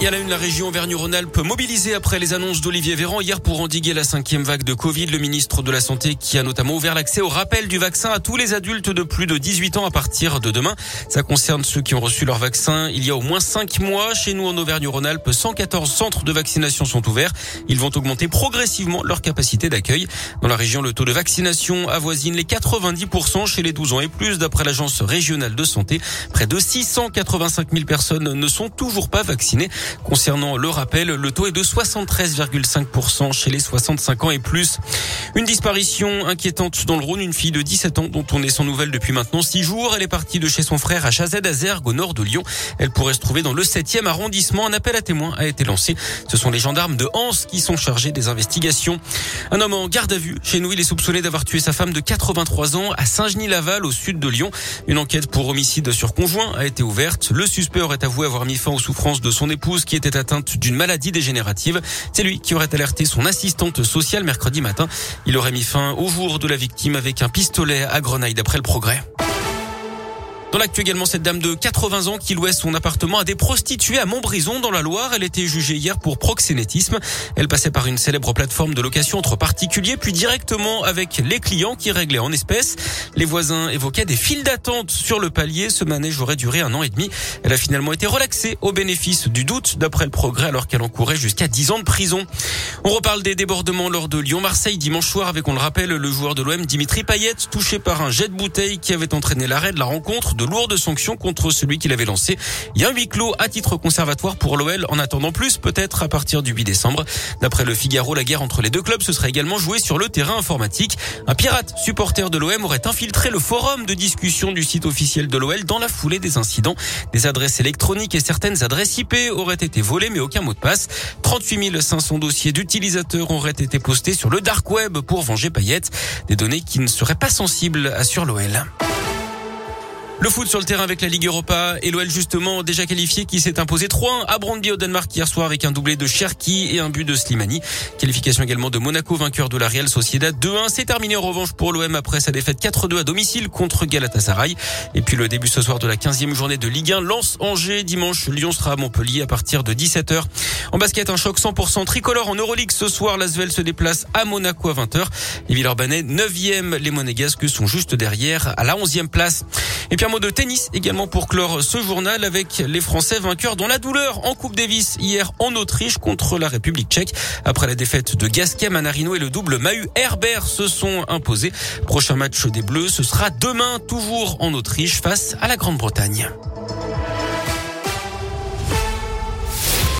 Et à la une, la région Auvergne-Rhône-Alpes mobilisée après les annonces d'Olivier Véran hier pour endiguer la cinquième vague de Covid. Le ministre de la Santé qui a notamment ouvert l'accès au rappel du vaccin à tous les adultes de plus de 18 ans à partir de demain. Ça concerne ceux qui ont reçu leur vaccin il y a au moins 5 mois. Chez nous en Auvergne-Rhône-Alpes, 114 centres de vaccination sont ouverts. Ils vont augmenter progressivement leur capacité d'accueil. Dans la région, le taux de vaccination avoisine les 90% chez les 12 ans et plus d'après l'agence régionale de santé. Près de 685 000 personnes ne sont toujours pas vaccinées. Concernant le rappel, le taux est de 73,5% chez les 65 ans et plus. Une disparition inquiétante dans le Rhône, une fille de 17 ans dont on est sans nouvelles depuis maintenant 6 jours. Elle est partie de chez son frère à Chazet-Azergue au nord de Lyon. Elle pourrait se trouver dans le 7e arrondissement. Un appel à témoins a été lancé. Ce sont les gendarmes de Anse qui sont chargés des investigations. Un homme en garde à vue. Chez nous, il est soupçonné d'avoir tué sa femme de 83 ans à Saint-Genis-Laval au sud de Lyon. Une enquête pour homicide sur conjoint a été ouverte. Le suspect aurait avoué avoir mis fin aux souffrances de son épouse qui était atteinte d'une maladie dégénérative. C'est lui qui aurait alerté son assistante sociale mercredi matin. Il aurait mis fin au jour de la victime avec un pistolet à Grenaille d'après le progrès. Dans l'actu également, cette dame de 80 ans qui louait son appartement à des prostituées à Montbrison dans la Loire. Elle était jugée hier pour proxénétisme. Elle passait par une célèbre plateforme de location entre particuliers, puis directement avec les clients qui réglaient en espèces. Les voisins évoquaient des files d'attente sur le palier. Ce manège aurait duré un an et demi. Elle a finalement été relaxée au bénéfice du doute d'après le progrès alors qu'elle encourait jusqu'à 10 ans de prison. On reparle des débordements lors de Lyon-Marseille dimanche soir avec, on le rappelle, le joueur de l'OM Dimitri Payet touché par un jet de bouteille qui avait entraîné l'arrêt de la rencontre de lourdes sanctions contre celui qui l'avait lancé. Il y a un huis clos à titre conservatoire pour l'OL en attendant plus peut-être à partir du 8 décembre. D'après le Figaro, la guerre entre les deux clubs se serait également jouée sur le terrain informatique. Un pirate supporter de l'OM aurait infiltré le forum de discussion du site officiel de l'OL dans la foulée des incidents. Des adresses électroniques et certaines adresses IP auraient été volées mais aucun mot de passe. 38 500 dossiers d'utilisateurs auraient été postés sur le dark web pour venger Payet. Des données qui ne seraient pas sensibles, assure l'OL. Le foot sur le terrain avec la Ligue Europa et l'OL justement déjà qualifié qui s'est imposé 3-1 à Brandby au Danemark hier soir avec un doublé de Cherki et un but de Slimani. Qualification également de Monaco vainqueur de la Real Sociedad 2-1. C'est terminé en revanche pour l'OM après sa défaite 4-2 à domicile contre Galatasaray. Et puis le début ce soir de la 15e journée de Ligue 1 lance Angers dimanche. Lyon sera à Montpellier à partir de 17h. En basket un choc 100% tricolore en Euroleague ce soir. L'Asvel se déplace à Monaco à 20h. Les Villeurbanais 9e. Les Monégasques sont juste derrière à la 11e place. Un mot de tennis également pour clore ce journal avec les Français vainqueurs dans la douleur en Coupe Davis hier en Autriche contre la République tchèque. Après la défaite de Gasquet, Manarino et le double Mahu Herbert se sont imposés. Prochain match des Bleus, ce sera demain toujours en Autriche face à la Grande-Bretagne.